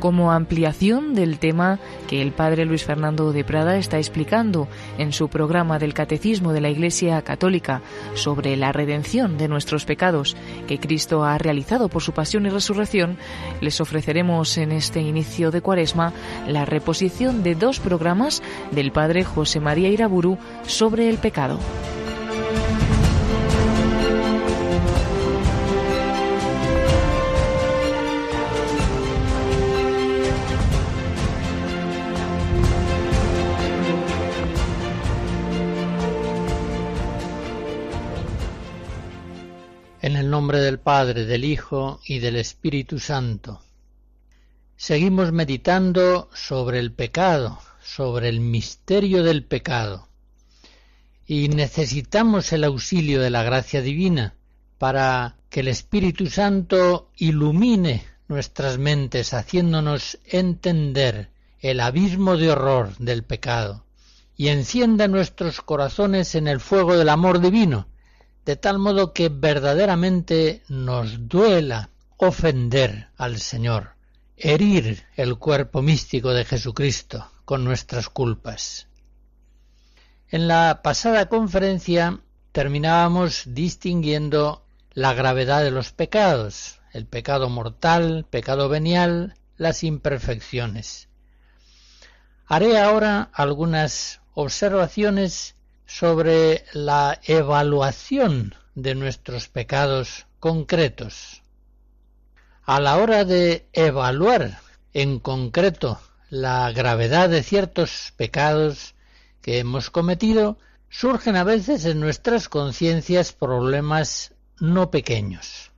Como ampliación del tema que el padre Luis Fernando de Prada está explicando en su programa del Catecismo de la Iglesia Católica sobre la redención de nuestros pecados que Cristo ha realizado por su pasión y resurrección, les ofreceremos en este inicio de Cuaresma la reposición de dos programas del padre José María Iraburu sobre el pecado. Del Padre, del Hijo y del Espíritu Santo. Seguimos meditando sobre el pecado, sobre el misterio del pecado. Y necesitamos el auxilio de la gracia divina para que el Espíritu Santo ilumine nuestras mentes, haciéndonos entender el abismo de horror del pecado, y encienda nuestros corazones en el fuego del amor divino, de tal modo que verdaderamente nos duela ofender al Señor, herir el cuerpo místico de Jesucristo con nuestras culpas. En la pasada conferencia terminábamos distinguiendo la gravedad de los pecados, el pecado mortal, pecado venial, las imperfecciones. Haré ahora algunas observaciones sobre la evaluación de nuestros pecados concretos. A la hora de evaluar en concreto la gravedad de ciertos pecados que hemos cometido, surgen a veces en nuestras conciencias problemas no pequeños.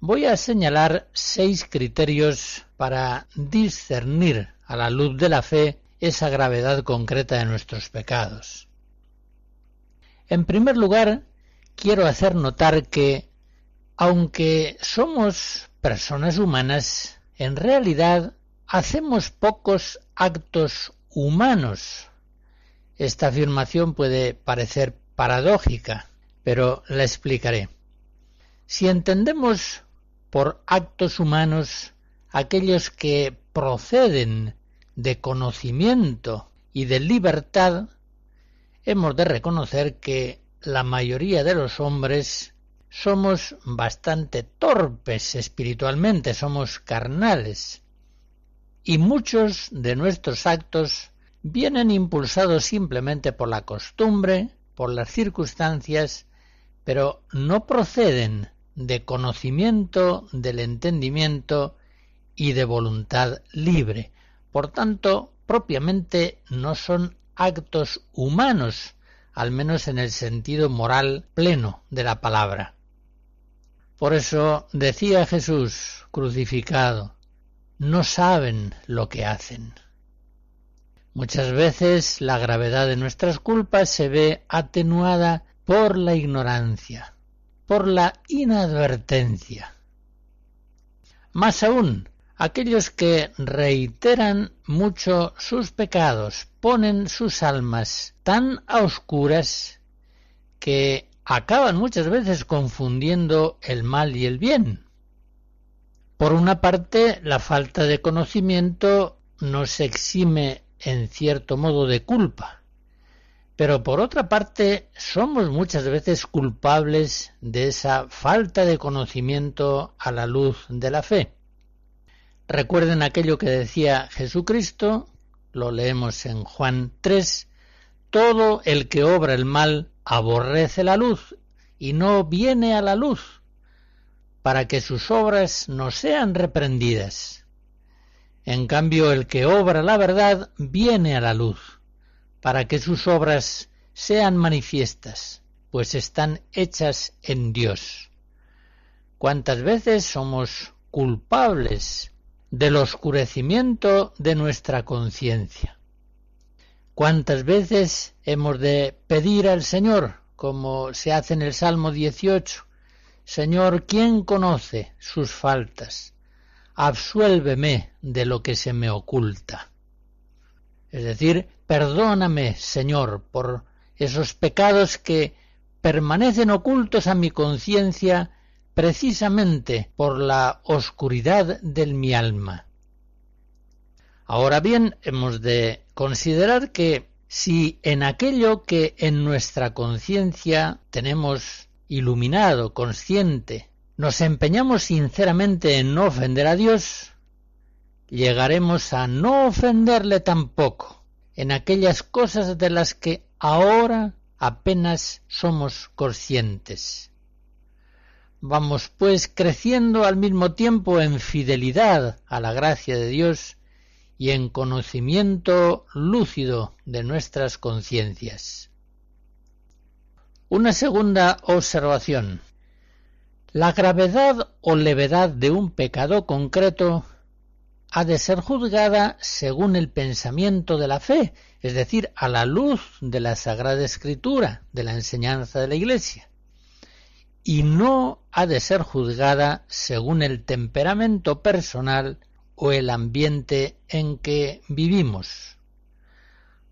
Voy a señalar seis criterios para discernir a la luz de la fe esa gravedad concreta de nuestros pecados. En primer lugar, quiero hacer notar que, aunque somos personas humanas, en realidad hacemos pocos actos humanos. Esta afirmación puede parecer paradójica, pero la explicaré. Si entendemos por actos humanos aquellos que proceden de conocimiento y de libertad, hemos de reconocer que la mayoría de los hombres somos bastante torpes espiritualmente, somos carnales. Y muchos de nuestros actos vienen impulsados simplemente por la costumbre, por las circunstancias, pero no proceden de conocimiento, del entendimiento y de voluntad libre. Por tanto, propiamente no son actos humanos, al menos en el sentido moral pleno de la palabra. Por eso decía Jesús crucificado, no saben lo que hacen. Muchas veces la gravedad de nuestras culpas se ve atenuada por la ignorancia, por la inadvertencia. Más aún, aquellos que reiteran mucho sus pecados, ponen sus almas tan a oscuras que acaban muchas veces confundiendo el mal y el bien. Por una parte, la falta de conocimiento nos exime en cierto modo de culpa, pero por otra parte somos muchas veces culpables de esa falta de conocimiento a la luz de la fe. Recuerden aquello que decía Jesucristo, lo leemos en Juan 3, todo el que obra el mal aborrece la luz y no viene a la luz, para que sus obras no sean reprendidas. En cambio, el que obra la verdad viene a la luz, para que sus obras sean manifiestas, pues están hechas en Dios. ¿Cuántas veces somos culpables del oscurecimiento de nuestra conciencia. ¿Cuántas veces hemos de pedir al Señor, como se hace en el Salmo 18, Señor, ¿quién conoce sus faltas? Absuélveme de lo que se me oculta. Es decir, perdóname, Señor, por esos pecados que permanecen ocultos a mi conciencia precisamente por la oscuridad de mi alma. Ahora bien, hemos de considerar que si en aquello que en nuestra conciencia tenemos iluminado, consciente, nos empeñamos sinceramente en no ofender a Dios, llegaremos a no ofenderle tampoco en aquellas cosas de las que ahora apenas somos conscientes. Vamos pues creciendo al mismo tiempo en fidelidad a la gracia de Dios y en conocimiento lúcido de nuestras conciencias. Una segunda observación. La gravedad o levedad de un pecado concreto ha de ser juzgada según el pensamiento de la fe, es decir, a la luz de la Sagrada Escritura, de la enseñanza de la Iglesia, y no ha de ser juzgada según el temperamento personal o el ambiente en que vivimos.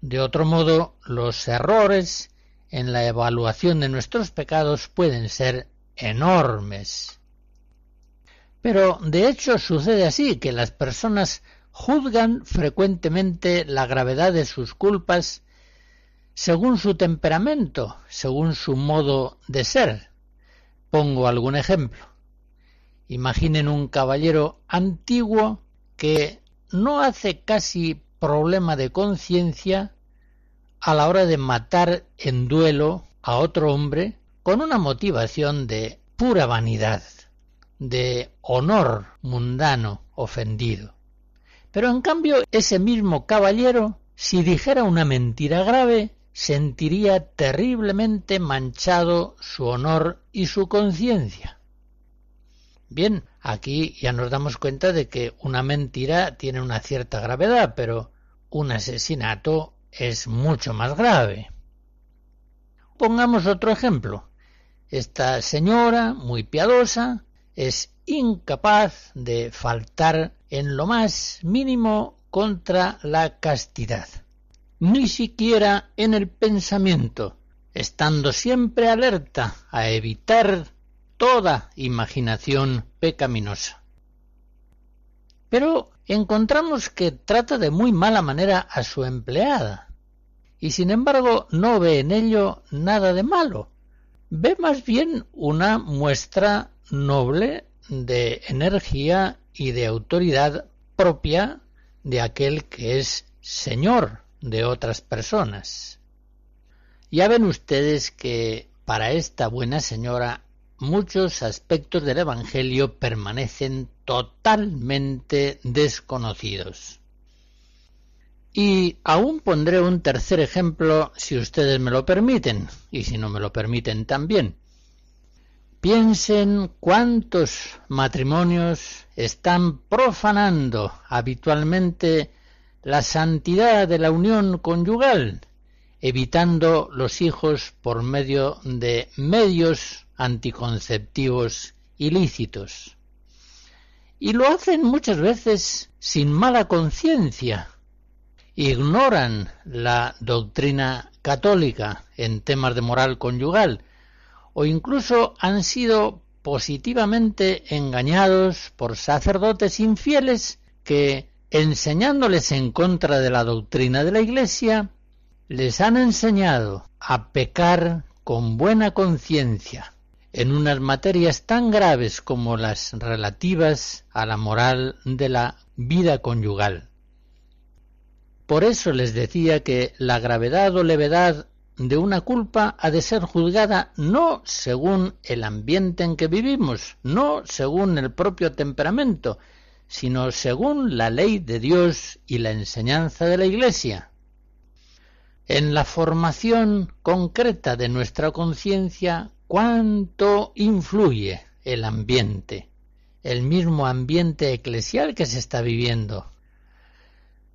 De otro modo, los errores en la evaluación de nuestros pecados pueden ser enormes. Pero de hecho sucede así, que las personas juzgan frecuentemente la gravedad de sus culpas según su temperamento, según su modo de ser. Pongo algún ejemplo. Imaginen un caballero antiguo que no hace casi problema de conciencia a la hora de matar en duelo a otro hombre con una motivación de pura vanidad de honor mundano ofendido. Pero en cambio ese mismo caballero, si dijera una mentira grave, sentiría terriblemente manchado su honor y su conciencia. Bien, aquí ya nos damos cuenta de que una mentira tiene una cierta gravedad, pero un asesinato es mucho más grave. Pongamos otro ejemplo. Esta señora, muy piadosa, es incapaz de faltar en lo más mínimo contra la castidad, ni siquiera en el pensamiento, estando siempre alerta a evitar toda imaginación pecaminosa. Pero encontramos que trata de muy mala manera a su empleada, y sin embargo no ve en ello nada de malo, ve más bien una muestra noble de energía y de autoridad propia de aquel que es señor de otras personas. Ya ven ustedes que para esta buena señora muchos aspectos del Evangelio permanecen totalmente desconocidos. Y aún pondré un tercer ejemplo si ustedes me lo permiten, y si no me lo permiten también. Piensen cuántos matrimonios están profanando habitualmente la santidad de la unión conyugal, evitando los hijos por medio de medios anticonceptivos ilícitos. Y lo hacen muchas veces sin mala conciencia. Ignoran la doctrina católica en temas de moral conyugal, o incluso han sido positivamente engañados por sacerdotes infieles que, enseñándoles en contra de la doctrina de la Iglesia, les han enseñado a pecar con buena conciencia en unas materias tan graves como las relativas a la moral de la vida conyugal. Por eso les decía que la gravedad o levedad de una culpa ha de ser juzgada no según el ambiente en que vivimos, no según el propio temperamento, sino según la ley de Dios y la enseñanza de la Iglesia. En la formación concreta de nuestra conciencia, ¿cuánto influye el ambiente, el mismo ambiente eclesial que se está viviendo?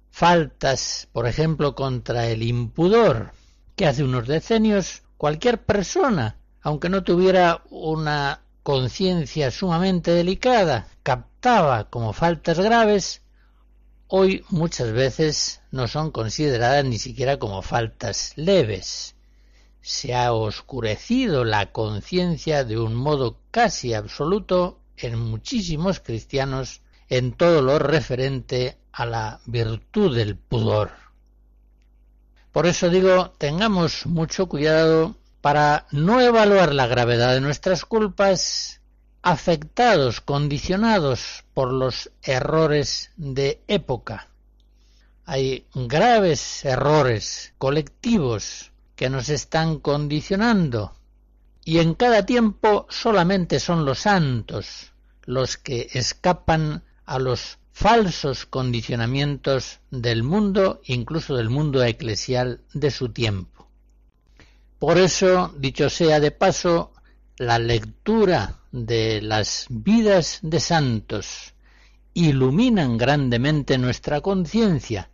Faltas, por ejemplo, contra el impudor, que hace unos decenios cualquier persona, aunque no tuviera una conciencia sumamente delicada, como faltas graves, hoy muchas veces no son consideradas ni siquiera como faltas leves, se ha oscurecido la conciencia de un modo casi absoluto en muchísimos cristianos en todo lo referente a la virtud del pudor. Por eso digo, tengamos mucho cuidado para no evaluar la gravedad de nuestras culpas afectados, condicionados por los errores de época. Hay graves errores colectivos que nos están condicionando y en cada tiempo solamente son los santos los que escapan a los falsos condicionamientos del mundo, incluso del mundo eclesial de su tiempo. Por eso, dicho sea de paso, la lectura de las vidas de santos iluminan grandemente nuestra conciencia,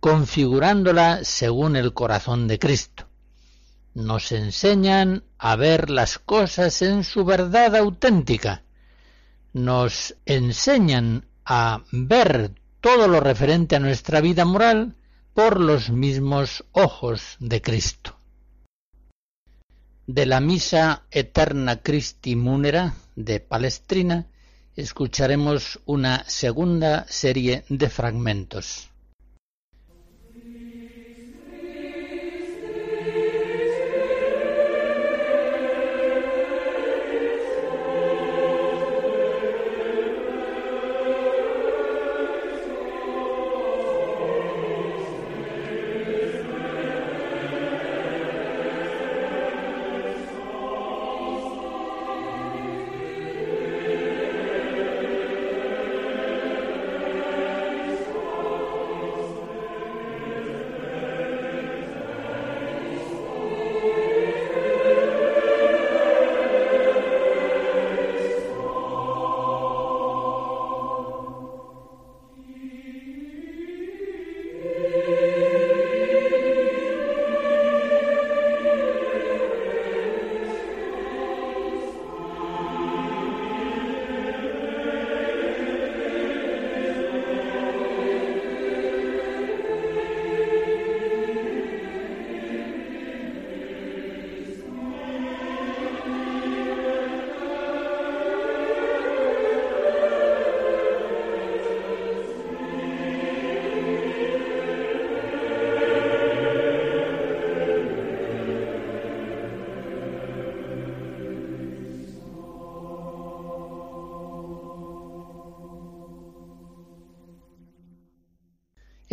configurándola según el corazón de Cristo. Nos enseñan a ver las cosas en su verdad auténtica, nos enseñan a ver todo lo referente a nuestra vida moral por los mismos ojos de Cristo. De la Misa Eterna Christi Munera de Palestrina escucharemos una segunda serie de fragmentos.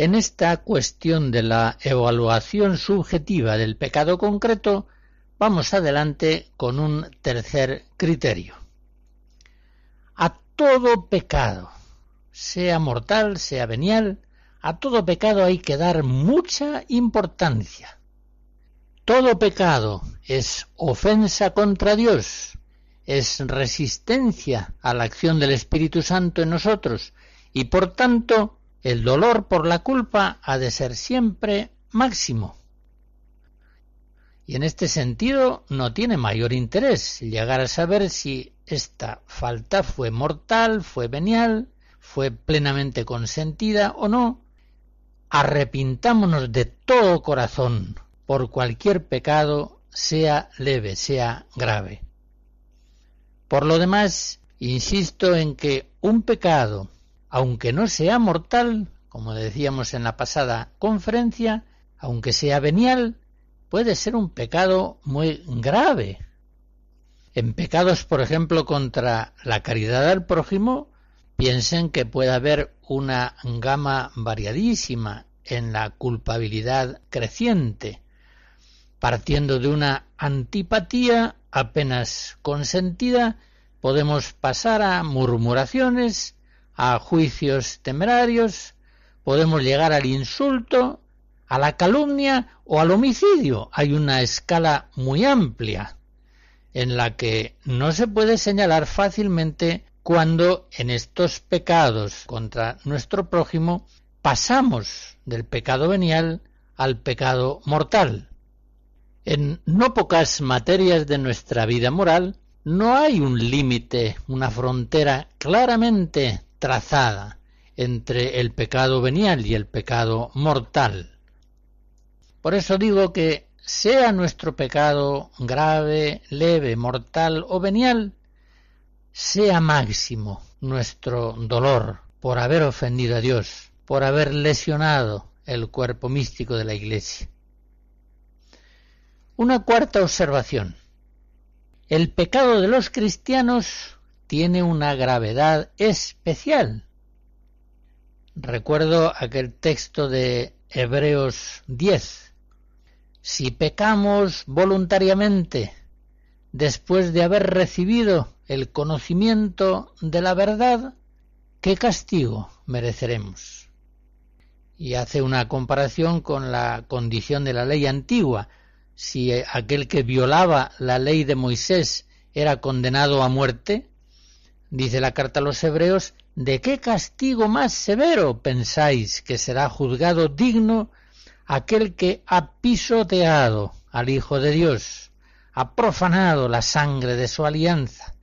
En esta cuestión de la evaluación subjetiva del pecado concreto, vamos adelante con un tercer criterio. A todo pecado, sea mortal, sea venial, a todo pecado hay que dar mucha importancia. Todo pecado es ofensa contra Dios, es resistencia a la acción del Espíritu Santo en nosotros y por tanto el dolor por la culpa ha de ser siempre máximo. Y en este sentido no tiene mayor interés llegar a saber si esta falta fue mortal, fue venial, fue plenamente consentida o no. Arrepintámonos de todo corazón por cualquier pecado, sea leve, sea grave. Por lo demás, insisto en que un pecado aunque no sea mortal, como decíamos en la pasada conferencia, aunque sea venial, puede ser un pecado muy grave. En pecados, por ejemplo, contra la caridad al prójimo, piensen que puede haber una gama variadísima en la culpabilidad creciente, partiendo de una antipatía apenas consentida, podemos pasar a murmuraciones, a juicios temerarios, podemos llegar al insulto, a la calumnia o al homicidio. Hay una escala muy amplia en la que no se puede señalar fácilmente cuando en estos pecados contra nuestro prójimo pasamos del pecado venial al pecado mortal. En no pocas materias de nuestra vida moral no hay un límite, una frontera claramente trazada entre el pecado venial y el pecado mortal. Por eso digo que sea nuestro pecado grave, leve, mortal o venial, sea máximo nuestro dolor por haber ofendido a Dios, por haber lesionado el cuerpo místico de la Iglesia. Una cuarta observación. El pecado de los cristianos tiene una gravedad especial. Recuerdo aquel texto de Hebreos 10. Si pecamos voluntariamente después de haber recibido el conocimiento de la verdad, ¿qué castigo mereceremos? Y hace una comparación con la condición de la ley antigua. Si aquel que violaba la ley de Moisés era condenado a muerte, dice la carta a los hebreos, ¿de qué castigo más severo pensáis que será juzgado digno aquel que ha pisoteado al Hijo de Dios, ha profanado la sangre de su alianza,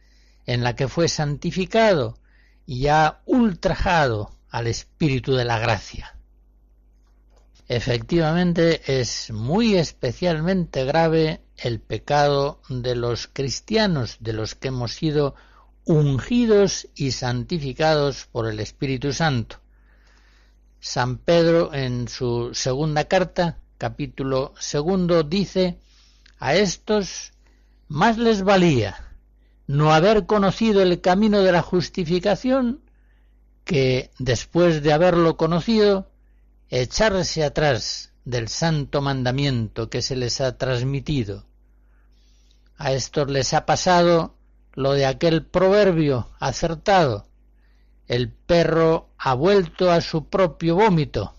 en la que fue santificado y ha ultrajado al Espíritu de la gracia? Efectivamente es muy especialmente grave el pecado de los cristianos, de los que hemos sido ungidos y santificados por el Espíritu Santo. San Pedro en su segunda carta, capítulo segundo, dice, a estos más les valía no haber conocido el camino de la justificación que, después de haberlo conocido, echarse atrás del santo mandamiento que se les ha transmitido. A estos les ha pasado lo de aquel proverbio acertado. El perro ha vuelto a su propio vómito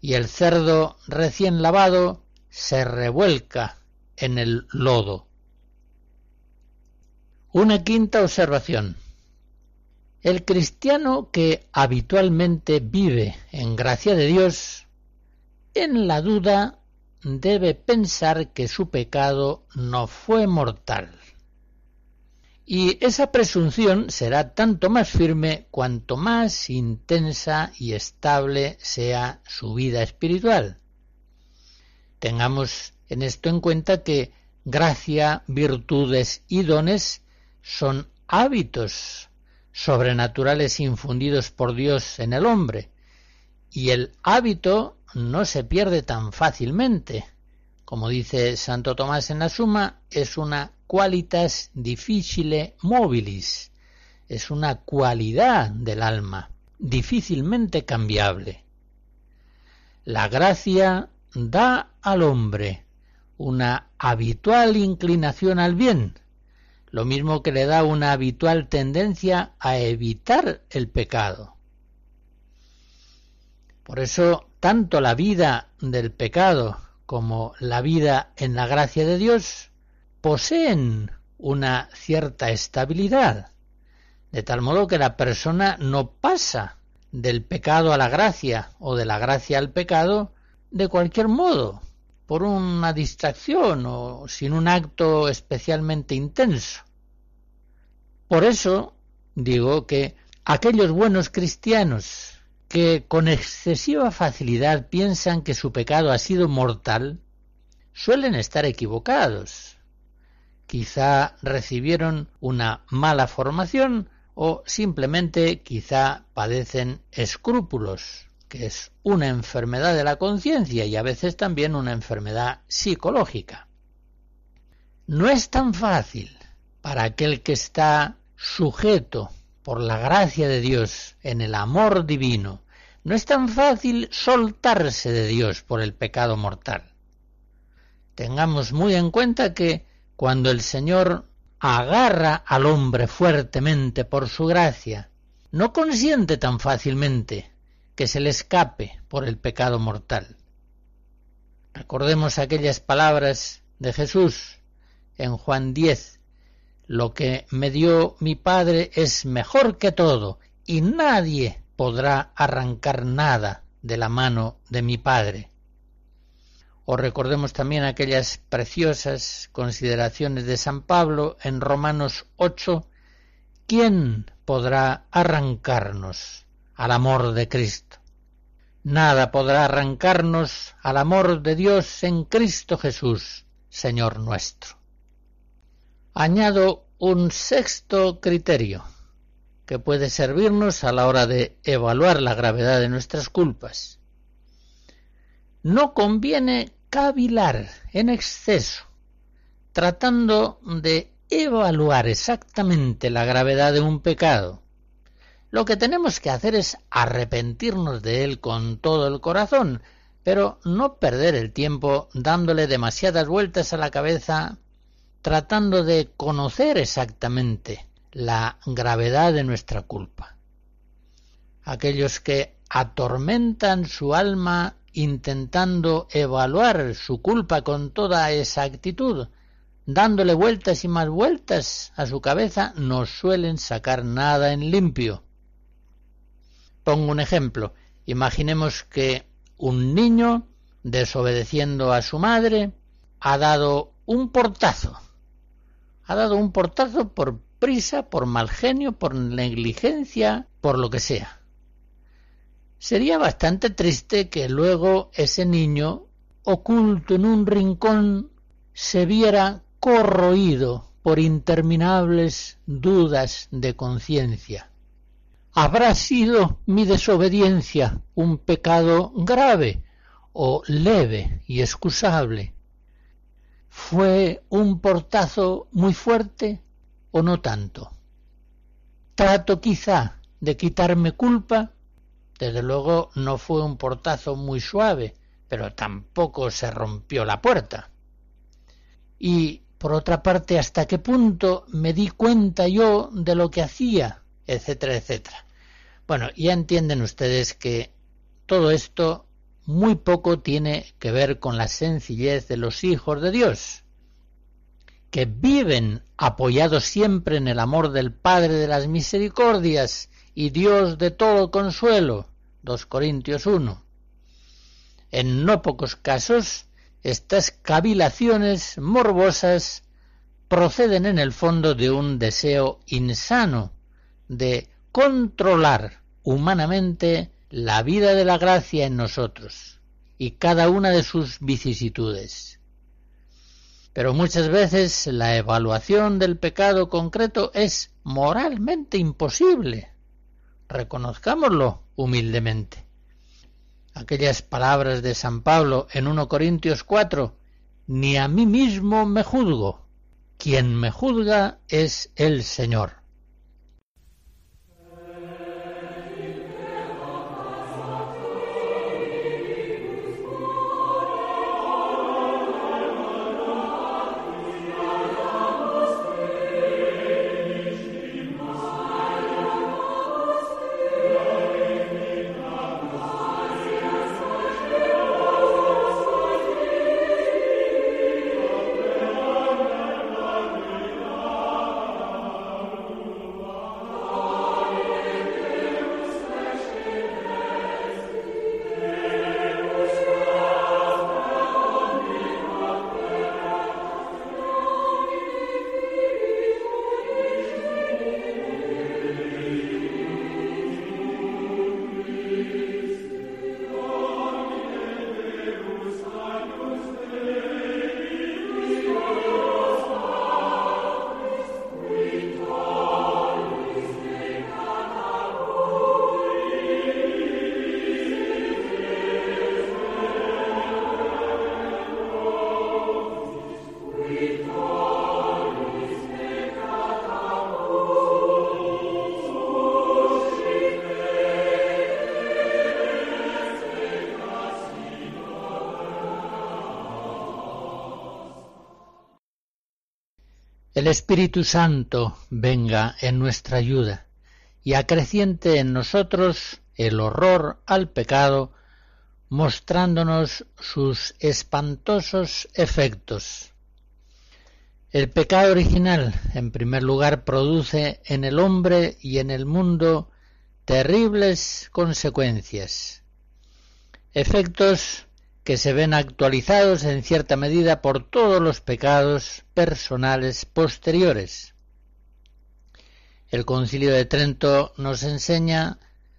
y el cerdo recién lavado se revuelca en el lodo. Una quinta observación. El cristiano que habitualmente vive en gracia de Dios, en la duda debe pensar que su pecado no fue mortal. Y esa presunción será tanto más firme cuanto más intensa y estable sea su vida espiritual. Tengamos en esto en cuenta que gracia, virtudes y dones son hábitos sobrenaturales infundidos por Dios en el hombre, y el hábito no se pierde tan fácilmente. Como dice Santo Tomás en la Suma, es una qualitas difficile mobilis, es una cualidad del alma, difícilmente cambiable. La gracia da al hombre una habitual inclinación al bien, lo mismo que le da una habitual tendencia a evitar el pecado. Por eso, tanto la vida del pecado como la vida en la gracia de Dios poseen una cierta estabilidad, de tal modo que la persona no pasa del pecado a la gracia o de la gracia al pecado de cualquier modo, por una distracción o sin un acto especialmente intenso. Por eso digo que aquellos buenos cristianos que con excesiva facilidad piensan que su pecado ha sido mortal, suelen estar equivocados quizá recibieron una mala formación o simplemente quizá padecen escrúpulos, que es una enfermedad de la conciencia y a veces también una enfermedad psicológica. No es tan fácil para aquel que está sujeto por la gracia de Dios en el amor divino, no es tan fácil soltarse de Dios por el pecado mortal. Tengamos muy en cuenta que cuando el Señor agarra al hombre fuertemente por su gracia, no consiente tan fácilmente que se le escape por el pecado mortal. Recordemos aquellas palabras de Jesús en Juan 10. Lo que me dio mi Padre es mejor que todo, y nadie podrá arrancar nada de la mano de mi Padre. O recordemos también aquellas preciosas consideraciones de San Pablo en Romanos 8, ¿quién podrá arrancarnos al amor de Cristo? Nada podrá arrancarnos al amor de Dios en Cristo Jesús, Señor nuestro. Añado un sexto criterio que puede servirnos a la hora de evaluar la gravedad de nuestras culpas. No conviene cavilar en exceso, tratando de evaluar exactamente la gravedad de un pecado. Lo que tenemos que hacer es arrepentirnos de él con todo el corazón, pero no perder el tiempo dándole demasiadas vueltas a la cabeza tratando de conocer exactamente la gravedad de nuestra culpa. Aquellos que atormentan su alma intentando evaluar su culpa con toda esa actitud, dándole vueltas y más vueltas a su cabeza, no suelen sacar nada en limpio. Pongo un ejemplo. Imaginemos que un niño, desobedeciendo a su madre, ha dado un portazo. Ha dado un portazo por prisa, por mal genio, por negligencia, por lo que sea. Sería bastante triste que luego ese niño, oculto en un rincón, se viera corroído por interminables dudas de conciencia. ¿Habrá sido mi desobediencia un pecado grave o leve y excusable? ¿Fue un portazo muy fuerte o no tanto? ¿Trato quizá de quitarme culpa? Desde luego no fue un portazo muy suave, pero tampoco se rompió la puerta. Y, por otra parte, hasta qué punto me di cuenta yo de lo que hacía etcétera, etcétera. Bueno, ya entienden ustedes que todo esto muy poco tiene que ver con la sencillez de los hijos de Dios, que viven apoyados siempre en el amor del Padre de las Misericordias y Dios de todo consuelo. 2 Corintios 1. En no pocos casos, estas cavilaciones morbosas proceden en el fondo de un deseo insano de controlar humanamente la vida de la gracia en nosotros y cada una de sus vicisitudes. Pero muchas veces la evaluación del pecado concreto es moralmente imposible. Reconozcámoslo humildemente. Aquellas palabras de San Pablo en 1 Corintios 4, ni a mí mismo me juzgo, quien me juzga es el Señor. El Espíritu Santo venga en nuestra ayuda y acreciente en nosotros el horror al pecado, mostrándonos sus espantosos efectos. El pecado original, en primer lugar, produce en el hombre y en el mundo terribles consecuencias, efectos que se ven actualizados en cierta medida por todos los pecados personales posteriores. El concilio de Trento nos enseña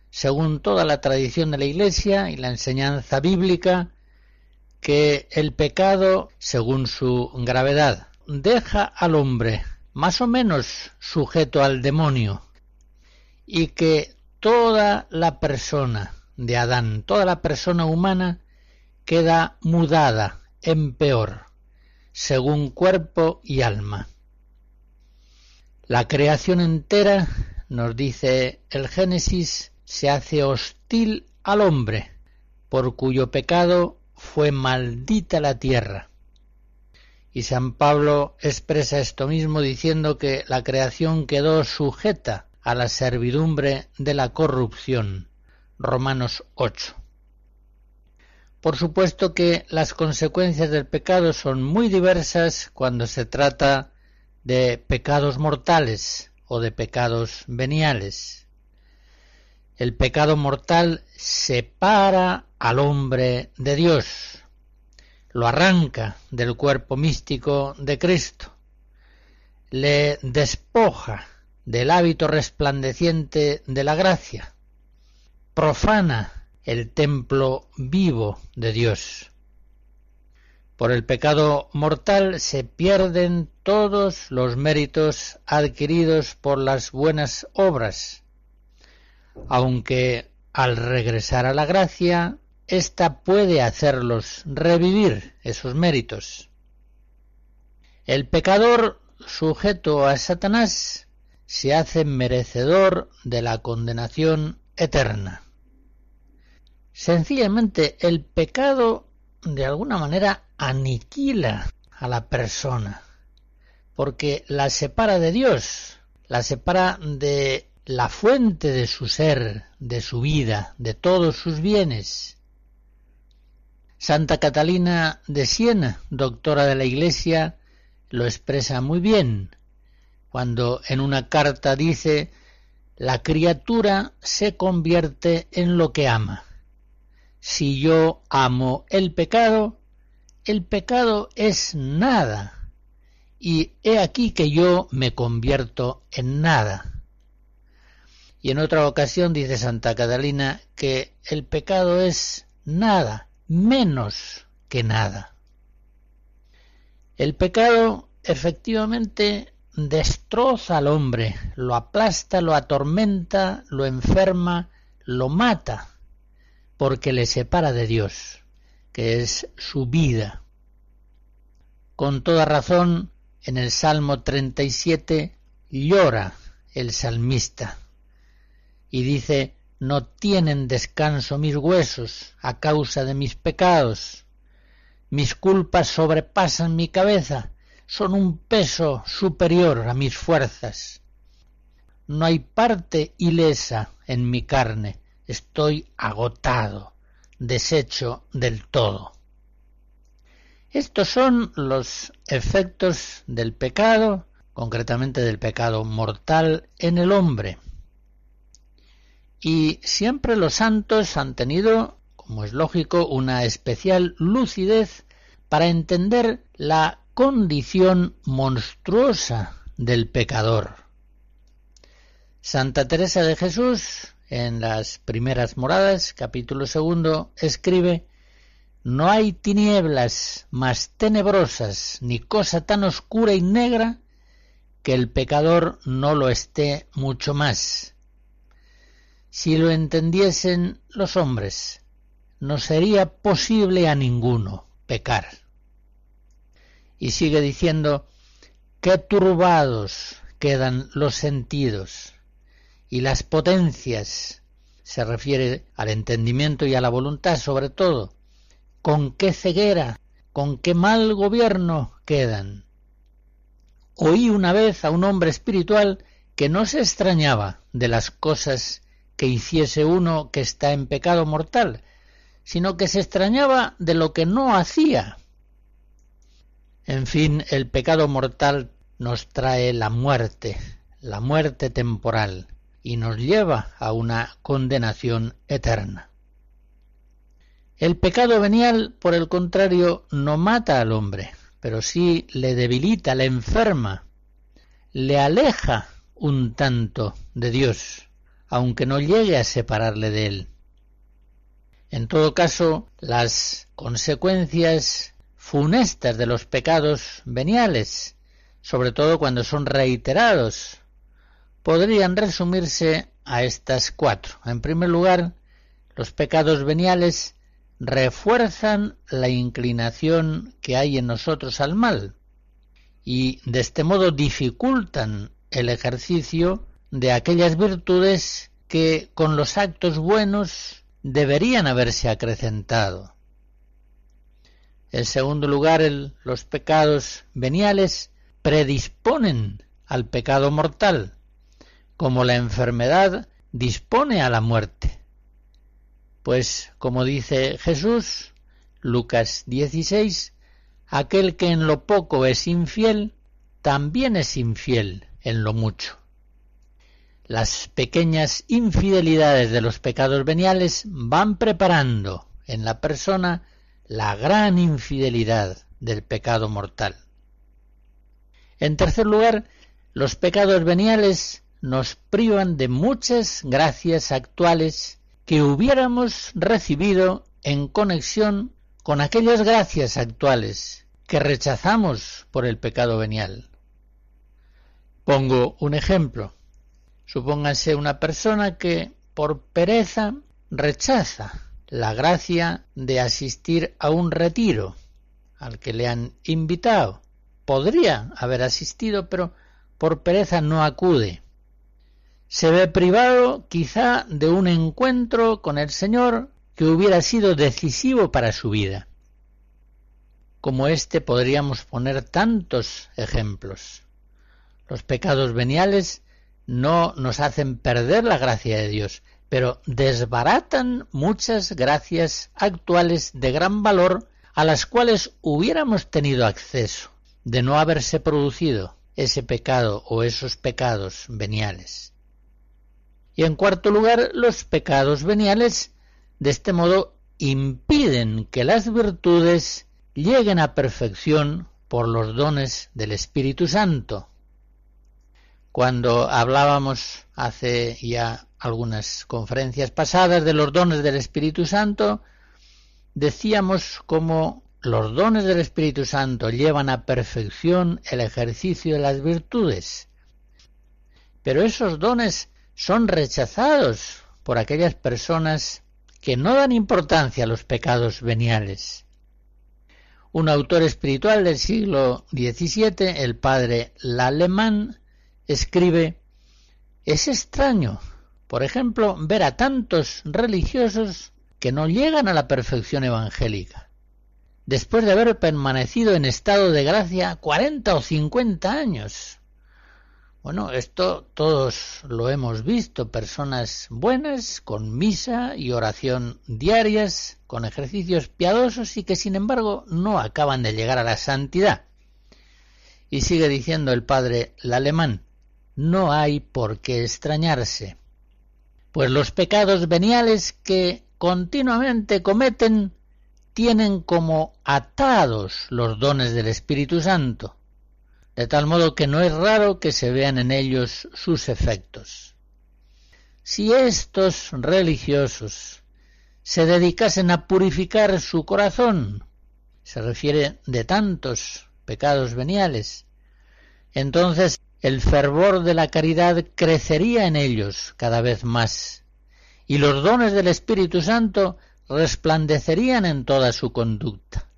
según toda la tradición de la Iglesia y la enseñanza bíblica, que el pecado, según su gravedad, deja al hombre más o menos sujeto al demonio y que toda la persona de Adán, toda la persona humana, queda mudada en peor, según cuerpo y alma. La creación entera, nos dice el Génesis, se hace hostil al hombre, por cuyo pecado fue maldita la tierra. Y San Pablo expresa esto mismo diciendo que la creación quedó sujeta a la servidumbre de la corrupción. Romanos 8. Por supuesto que las consecuencias del pecado son muy diversas cuando se trata de pecados mortales o de pecados veniales. El pecado mortal separa al hombre de Dios, lo arranca del cuerpo místico de Cristo, le despoja del hábito resplandeciente de la gracia, profana el templo vivo de Dios. Por el pecado mortal se pierden todos los méritos adquiridos por las buenas obras, aunque al regresar a la gracia, ésta puede hacerlos revivir esos méritos. El pecador sujeto a Satanás se hace merecedor de la condenación eterna. Sencillamente el pecado de alguna manera aniquila a la persona, porque la separa de Dios, la separa de la fuente de su ser, de su vida, de todos sus bienes. Santa Catalina de Siena, doctora de la Iglesia, lo expresa muy bien cuando en una carta dice la criatura se convierte en lo que ama. Si yo amo el pecado, el pecado es nada, y he aquí que yo me convierto en nada. Y en otra ocasión dice Santa Catalina que el pecado es nada, menos que nada. El pecado efectivamente destroza al hombre, lo aplasta, lo atormenta, lo enferma, lo mata, porque le separa de Dios, que es su vida. Con toda razón, en el Salmo 37 llora el salmista y dice, no tienen descanso mis huesos a causa de mis pecados, mis culpas sobrepasan mi cabeza, son un peso superior a mis fuerzas. No hay parte ilesa en mi carne, estoy agotado, deshecho del todo. Estos son los efectos del pecado, concretamente del pecado mortal en el hombre. Y siempre los santos han tenido, como es lógico, una especial lucidez para entender la condición monstruosa del pecador. Santa Teresa de Jesús, en las primeras moradas, capítulo segundo, escribe No hay tinieblas más tenebrosas ni cosa tan oscura y negra que el pecador no lo esté mucho más. Si lo entendiesen los hombres, no sería posible a ninguno pecar. Y sigue diciendo, qué turbados quedan los sentidos y las potencias, se refiere al entendimiento y a la voluntad sobre todo, con qué ceguera, con qué mal gobierno quedan. Oí una vez a un hombre espiritual que no se extrañaba de las cosas que hiciese uno que está en pecado mortal, sino que se extrañaba de lo que no hacía en fin, el pecado mortal nos trae la muerte, la muerte temporal, y nos lleva a una condenación eterna. El pecado venial, por el contrario, no mata al hombre, pero sí le debilita, le enferma, le aleja un tanto de Dios, aunque no llegue a separarle de él. En todo caso, las consecuencias funestas de los pecados veniales, sobre todo cuando son reiterados, podrían resumirse a estas cuatro. En primer lugar, los pecados veniales refuerzan la inclinación que hay en nosotros al mal y de este modo dificultan el ejercicio de aquellas virtudes que con los actos buenos deberían haberse acrecentado. En segundo lugar, los pecados veniales predisponen al pecado mortal, como la enfermedad dispone a la muerte. Pues, como dice Jesús, Lucas 16, aquel que en lo poco es infiel, también es infiel en lo mucho. Las pequeñas infidelidades de los pecados veniales van preparando en la persona la gran infidelidad del pecado mortal. En tercer lugar, los pecados veniales nos privan de muchas gracias actuales que hubiéramos recibido en conexión con aquellas gracias actuales que rechazamos por el pecado venial. Pongo un ejemplo. Supóngase una persona que por pereza rechaza la gracia de asistir a un retiro al que le han invitado. Podría haber asistido, pero por pereza no acude. Se ve privado quizá de un encuentro con el Señor que hubiera sido decisivo para su vida. Como este podríamos poner tantos ejemplos. Los pecados veniales no nos hacen perder la gracia de Dios, pero desbaratan muchas gracias actuales de gran valor a las cuales hubiéramos tenido acceso de no haberse producido ese pecado o esos pecados veniales. Y en cuarto lugar, los pecados veniales de este modo impiden que las virtudes lleguen a perfección por los dones del Espíritu Santo. Cuando hablábamos hace ya algunas conferencias pasadas de los dones del Espíritu Santo, decíamos cómo los dones del Espíritu Santo llevan a perfección el ejercicio de las virtudes. Pero esos dones son rechazados por aquellas personas que no dan importancia a los pecados veniales. Un autor espiritual del siglo XVII, el padre Lallemand, escribe Es extraño, por ejemplo, ver a tantos religiosos que no llegan a la perfección evangélica, después de haber permanecido en estado de gracia cuarenta o cincuenta años. Bueno, esto todos lo hemos visto, personas buenas, con misa y oración diarias, con ejercicios piadosos y que sin embargo no acaban de llegar a la santidad. Y sigue diciendo el padre el alemán, no hay por qué extrañarse, pues los pecados veniales que continuamente cometen tienen como atados los dones del Espíritu Santo de tal modo que no es raro que se vean en ellos sus efectos. Si estos religiosos se dedicasen a purificar su corazón, se refiere de tantos pecados veniales, entonces el fervor de la caridad crecería en ellos cada vez más, y los dones del Espíritu Santo resplandecerían en toda su conducta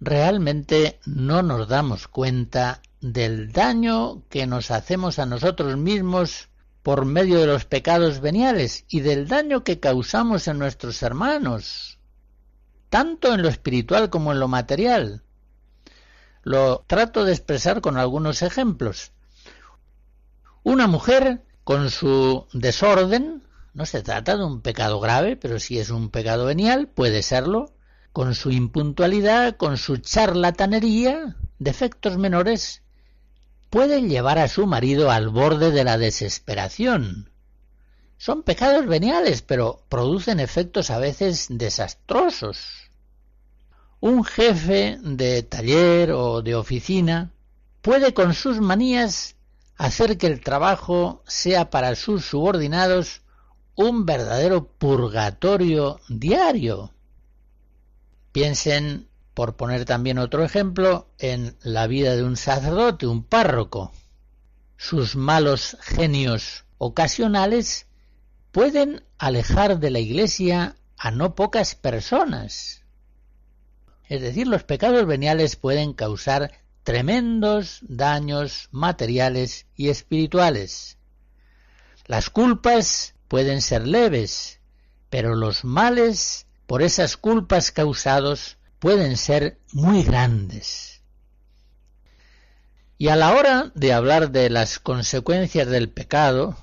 realmente no nos damos cuenta del daño que nos hacemos a nosotros mismos por medio de los pecados veniales y del daño que causamos en nuestros hermanos, tanto en lo espiritual como en lo material. Lo trato de expresar con algunos ejemplos. Una mujer con su desorden, no se trata de un pecado grave, pero si es un pecado venial, puede serlo, con su impuntualidad, con su charlatanería, defectos menores, pueden llevar a su marido al borde de la desesperación. Son pecados veniales, pero producen efectos a veces desastrosos. Un jefe de taller o de oficina puede con sus manías hacer que el trabajo sea para sus subordinados un verdadero purgatorio diario. Piensen, por poner también otro ejemplo, en la vida de un sacerdote, un párroco. Sus malos genios ocasionales pueden alejar de la Iglesia a no pocas personas. Es decir, los pecados veniales pueden causar tremendos daños materiales y espirituales. Las culpas pueden ser leves, pero los males por esas culpas causados pueden ser muy grandes. Y a la hora de hablar de las consecuencias del pecado,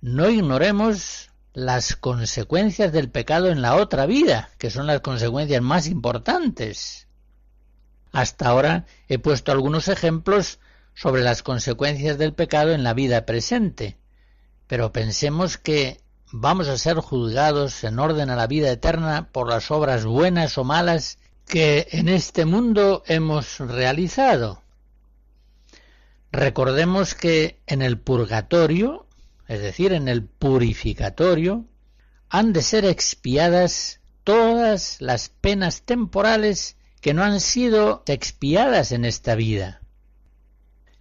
no ignoremos las consecuencias del pecado en la otra vida, que son las consecuencias más importantes. Hasta ahora he puesto algunos ejemplos sobre las consecuencias del pecado en la vida presente, pero pensemos que vamos a ser juzgados en orden a la vida eterna por las obras buenas o malas que en este mundo hemos realizado. Recordemos que en el purgatorio, es decir, en el purificatorio, han de ser expiadas todas las penas temporales que no han sido expiadas en esta vida.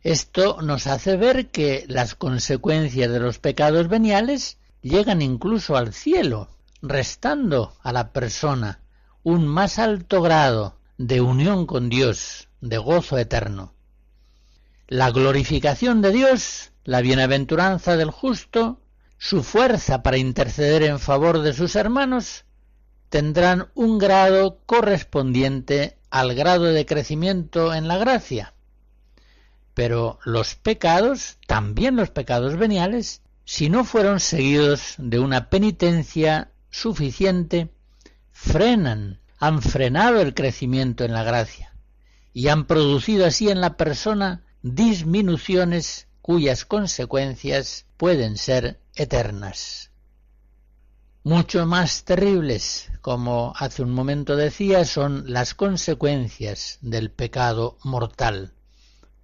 Esto nos hace ver que las consecuencias de los pecados veniales llegan incluso al cielo, restando a la persona un más alto grado de unión con Dios, de gozo eterno. La glorificación de Dios, la bienaventuranza del justo, su fuerza para interceder en favor de sus hermanos, tendrán un grado correspondiente al grado de crecimiento en la gracia. Pero los pecados, también los pecados veniales, si no fueron seguidos de una penitencia suficiente, frenan, han frenado el crecimiento en la gracia y han producido así en la persona disminuciones cuyas consecuencias pueden ser eternas. Mucho más terribles, como hace un momento decía, son las consecuencias del pecado mortal,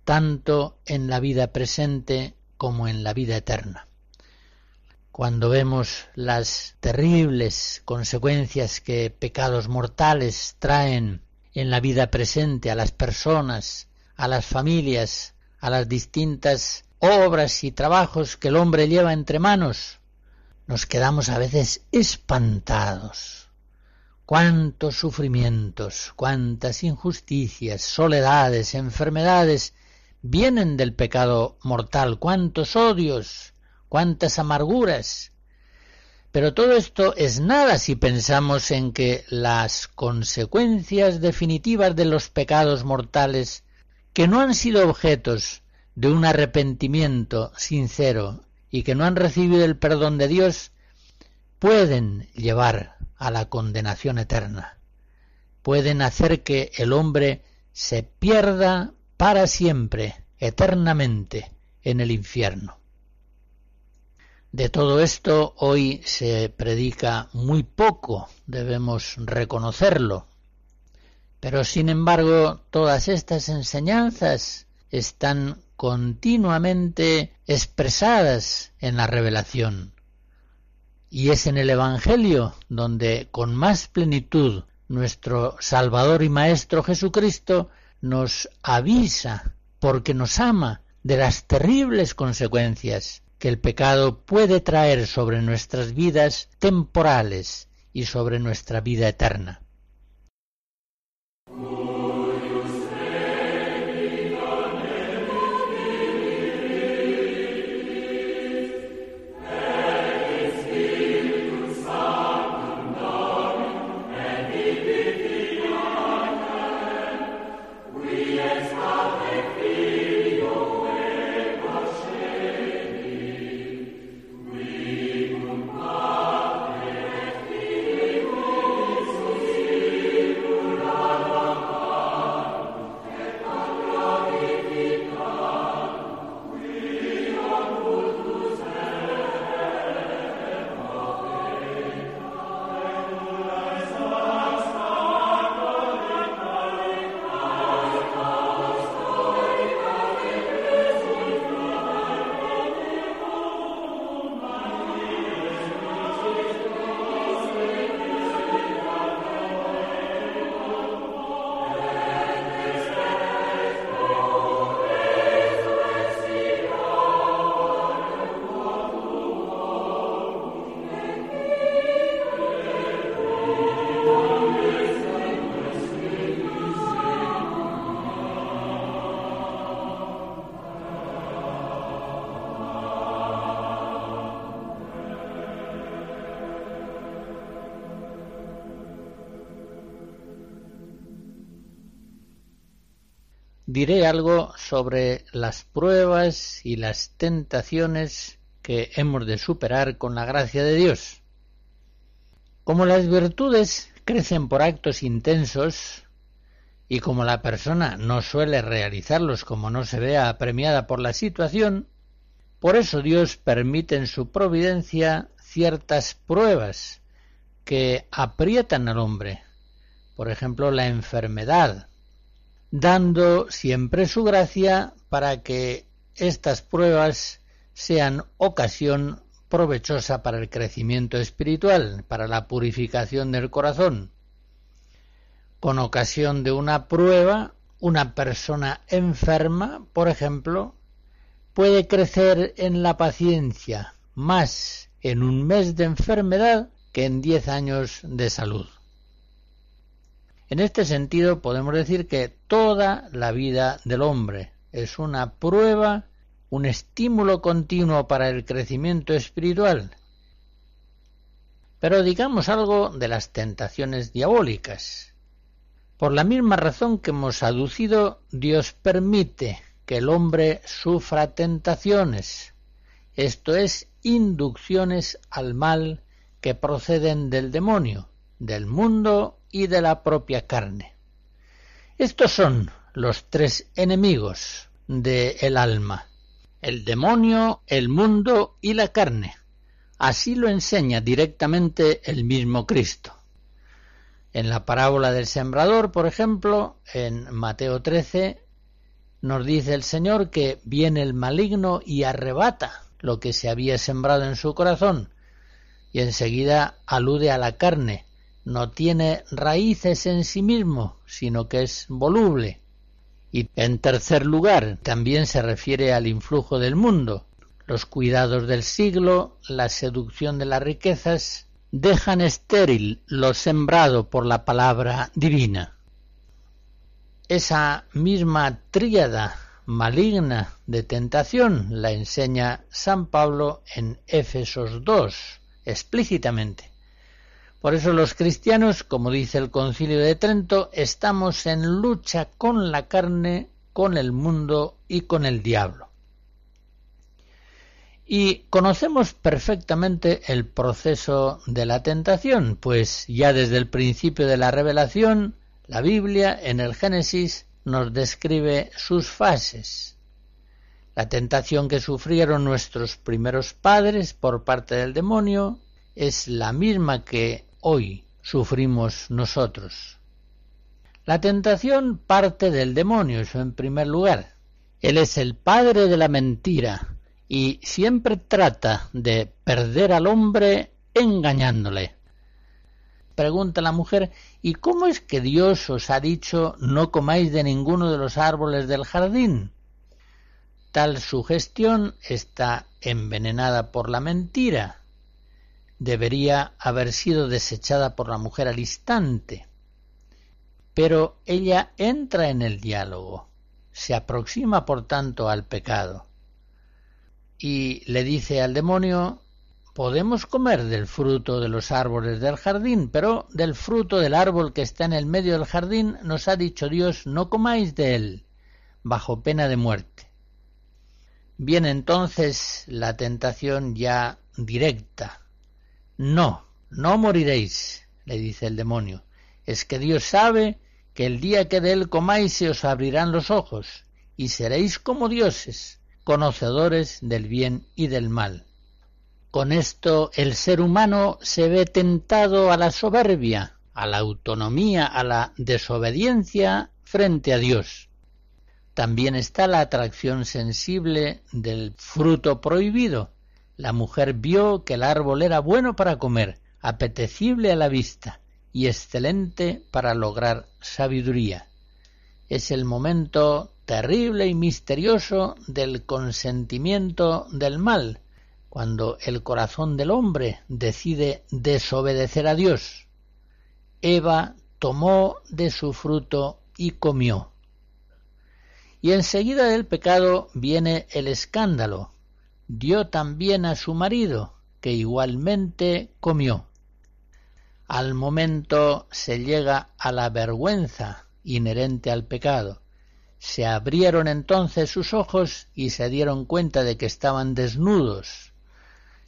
tanto en la vida presente como en la vida eterna cuando vemos las terribles consecuencias que pecados mortales traen en la vida presente a las personas, a las familias, a las distintas obras y trabajos que el hombre lleva entre manos, nos quedamos a veces espantados. Cuántos sufrimientos, cuántas injusticias, soledades, enfermedades vienen del pecado mortal, cuántos odios, cuántas amarguras. Pero todo esto es nada si pensamos en que las consecuencias definitivas de los pecados mortales, que no han sido objetos de un arrepentimiento sincero y que no han recibido el perdón de Dios, pueden llevar a la condenación eterna, pueden hacer que el hombre se pierda para siempre, eternamente, en el infierno. De todo esto hoy se predica muy poco, debemos reconocerlo. Pero sin embargo, todas estas enseñanzas están continuamente expresadas en la revelación. Y es en el Evangelio donde con más plenitud nuestro Salvador y Maestro Jesucristo nos avisa, porque nos ama, de las terribles consecuencias que el pecado puede traer sobre nuestras vidas temporales y sobre nuestra vida eterna. Diré algo sobre las pruebas y las tentaciones que hemos de superar con la gracia de Dios. Como las virtudes crecen por actos intensos, y como la persona no suele realizarlos como no se vea apremiada por la situación, por eso Dios permite en su providencia ciertas pruebas que aprietan al hombre, por ejemplo la enfermedad, dando siempre su gracia para que estas pruebas sean ocasión provechosa para el crecimiento espiritual, para la purificación del corazón. Con ocasión de una prueba, una persona enferma, por ejemplo, puede crecer en la paciencia más en un mes de enfermedad que en diez años de salud. En este sentido podemos decir que toda la vida del hombre es una prueba, un estímulo continuo para el crecimiento espiritual. Pero digamos algo de las tentaciones diabólicas. Por la misma razón que hemos aducido, Dios permite que el hombre sufra tentaciones, esto es, inducciones al mal que proceden del demonio, del mundo y de la propia carne. Estos son los tres enemigos del alma, el demonio, el mundo y la carne. Así lo enseña directamente el mismo Cristo. En la parábola del sembrador, por ejemplo, en Mateo 13, nos dice el Señor que viene el maligno y arrebata lo que se había sembrado en su corazón, y enseguida alude a la carne, no tiene raíces en sí mismo, sino que es voluble. Y en tercer lugar, también se refiere al influjo del mundo. Los cuidados del siglo, la seducción de las riquezas, dejan estéril lo sembrado por la palabra divina. Esa misma tríada maligna de tentación la enseña San Pablo en Éfesos 2 explícitamente. Por eso los cristianos, como dice el concilio de Trento, estamos en lucha con la carne, con el mundo y con el diablo. Y conocemos perfectamente el proceso de la tentación, pues ya desde el principio de la revelación, la Biblia en el Génesis nos describe sus fases. La tentación que sufrieron nuestros primeros padres por parte del demonio es la misma que hoy sufrimos nosotros. La tentación parte del demonio, eso en primer lugar. Él es el padre de la mentira y siempre trata de perder al hombre engañándole. Pregunta la mujer, ¿y cómo es que Dios os ha dicho no comáis de ninguno de los árboles del jardín? Tal sugestión está envenenada por la mentira debería haber sido desechada por la mujer al instante. Pero ella entra en el diálogo, se aproxima por tanto al pecado y le dice al demonio podemos comer del fruto de los árboles del jardín, pero del fruto del árbol que está en el medio del jardín nos ha dicho Dios no comáis de él, bajo pena de muerte. Viene entonces la tentación ya directa, no, no moriréis, le dice el demonio. Es que Dios sabe que el día que de él comáis se os abrirán los ojos, y seréis como dioses, conocedores del bien y del mal. Con esto el ser humano se ve tentado a la soberbia, a la autonomía, a la desobediencia frente a Dios. También está la atracción sensible del fruto prohibido, la mujer vio que el árbol era bueno para comer, apetecible a la vista y excelente para lograr sabiduría. Es el momento terrible y misterioso del consentimiento del mal, cuando el corazón del hombre decide desobedecer a Dios. Eva tomó de su fruto y comió. Y enseguida del pecado viene el escándalo, dio también a su marido, que igualmente comió. Al momento se llega a la vergüenza inherente al pecado, Se abrieron entonces sus ojos y se dieron cuenta de que estaban desnudos.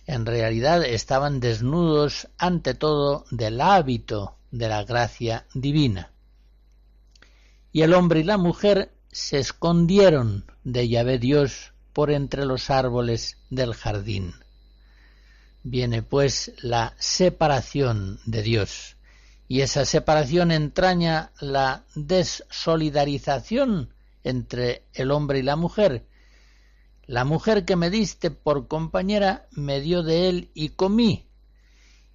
En realidad estaban desnudos ante todo del hábito de la gracia divina. Y el hombre y la mujer se escondieron de Yahvé Dios por entre los árboles del jardín. Viene pues la separación de Dios, y esa separación entraña la desolidarización entre el hombre y la mujer. La mujer que me diste por compañera me dio de él y comí.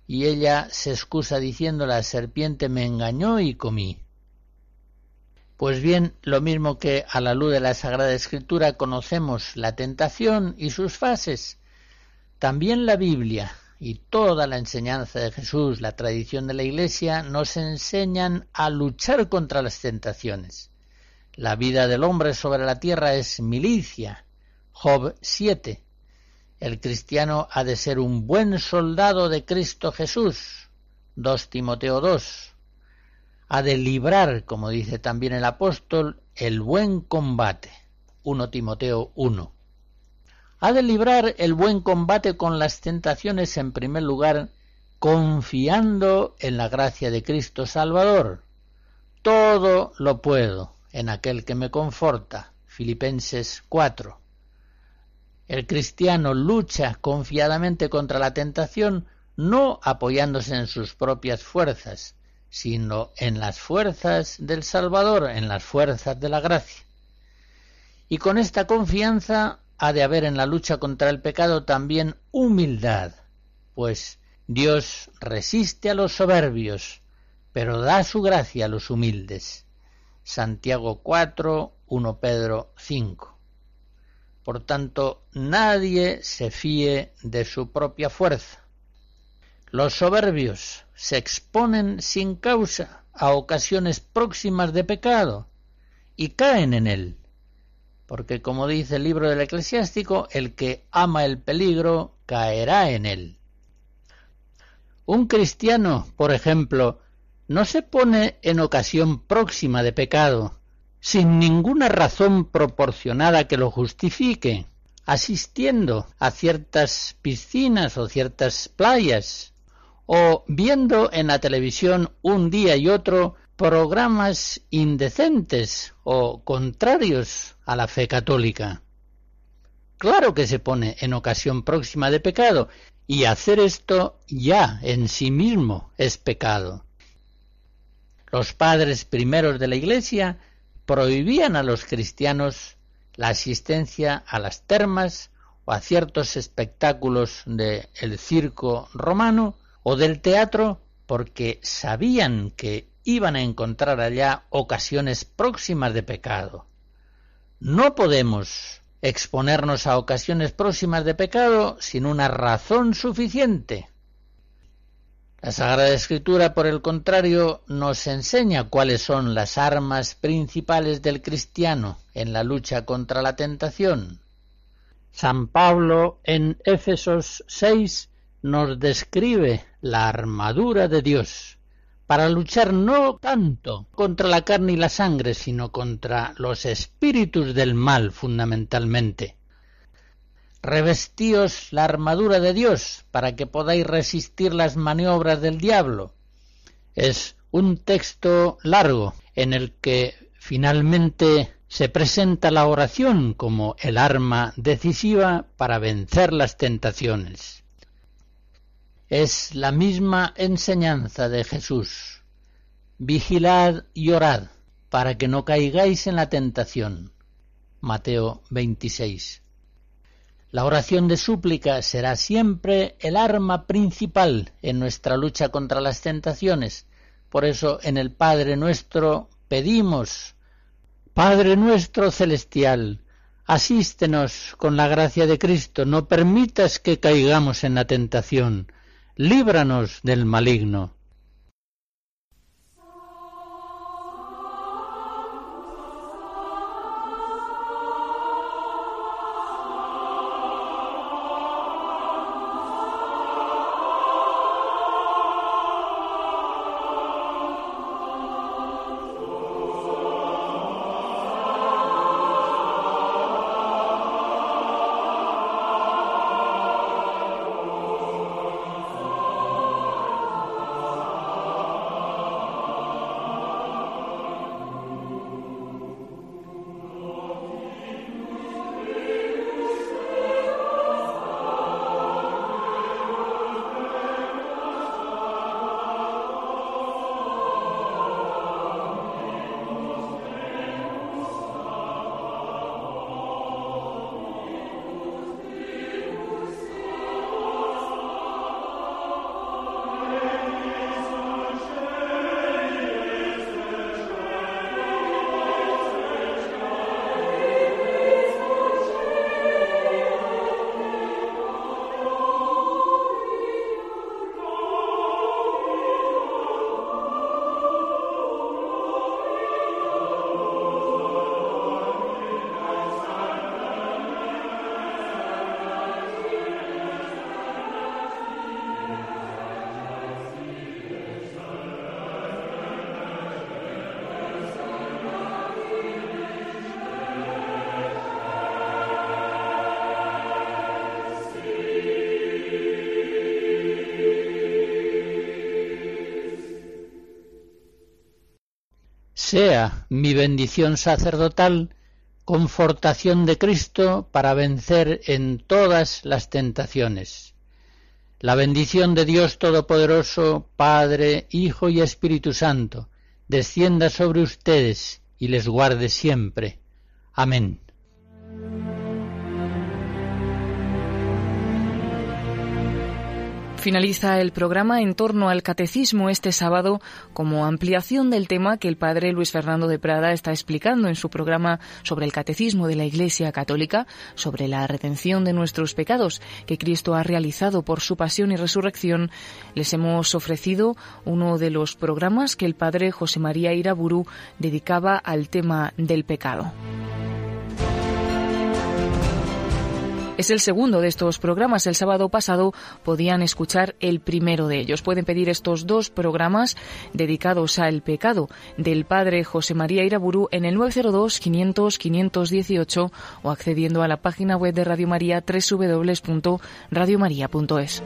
Y ella se excusa diciendo la serpiente me engañó y comí. Pues bien, lo mismo que a la luz de la Sagrada Escritura conocemos la tentación y sus fases, también la Biblia y toda la enseñanza de Jesús, la tradición de la Iglesia, nos enseñan a luchar contra las tentaciones. La vida del hombre sobre la tierra es milicia. Job 7. El cristiano ha de ser un buen soldado de Cristo Jesús. 2 Timoteo 2. Ha de librar, como dice también el apóstol, el buen combate. 1 Timoteo 1. Ha de librar el buen combate con las tentaciones en primer lugar, confiando en la gracia de Cristo Salvador. Todo lo puedo en aquel que me conforta. Filipenses 4. El cristiano lucha confiadamente contra la tentación no apoyándose en sus propias fuerzas, sino en las fuerzas del Salvador, en las fuerzas de la gracia. Y con esta confianza ha de haber en la lucha contra el pecado también humildad, pues Dios resiste a los soberbios, pero da su gracia a los humildes. Santiago 4, 1 Pedro 5. Por tanto, nadie se fíe de su propia fuerza. Los soberbios se exponen sin causa a ocasiones próximas de pecado y caen en él, porque como dice el libro del eclesiástico, el que ama el peligro caerá en él. Un cristiano, por ejemplo, no se pone en ocasión próxima de pecado, sin ninguna razón proporcionada que lo justifique, asistiendo a ciertas piscinas o ciertas playas, o viendo en la televisión un día y otro programas indecentes o contrarios a la fe católica. Claro que se pone en ocasión próxima de pecado, y hacer esto ya en sí mismo es pecado. Los padres primeros de la Iglesia prohibían a los cristianos la asistencia a las termas o a ciertos espectáculos del circo romano o del teatro porque sabían que iban a encontrar allá ocasiones próximas de pecado. No podemos exponernos a ocasiones próximas de pecado sin una razón suficiente. La Sagrada Escritura, por el contrario, nos enseña cuáles son las armas principales del cristiano en la lucha contra la tentación. San Pablo en Éfesos 6 nos describe la armadura de Dios para luchar no tanto contra la carne y la sangre, sino contra los espíritus del mal fundamentalmente revestíos la armadura de Dios para que podáis resistir las maniobras del diablo. Es un texto largo en el que finalmente se presenta la oración como el arma decisiva para vencer las tentaciones. Es la misma enseñanza de Jesús. Vigilad y orad para que no caigáis en la tentación. Mateo 26. La oración de súplica será siempre el arma principal en nuestra lucha contra las tentaciones. Por eso en el Padre nuestro pedimos, Padre nuestro celestial, asístenos con la gracia de Cristo, no permitas que caigamos en la tentación, líbranos del maligno. Sea mi bendición sacerdotal confortación de Cristo para vencer en todas las tentaciones. La bendición de Dios Todopoderoso, Padre, Hijo y Espíritu Santo, descienda sobre ustedes y les guarde siempre. Amén. Finaliza el programa en torno al catecismo este sábado como ampliación del tema que el padre Luis Fernando de Prada está explicando en su programa sobre el catecismo de la Iglesia Católica, sobre la redención de nuestros pecados que Cristo ha realizado por su pasión y resurrección. Les hemos ofrecido uno de los programas que el padre José María Iraburu dedicaba al tema del pecado. Es el segundo de estos programas. El sábado pasado podían escuchar el primero de ellos. Pueden pedir estos dos programas dedicados al pecado del padre José María Iraburu en el 902 500 518 o accediendo a la página web de Radio María www.radiomaria.es.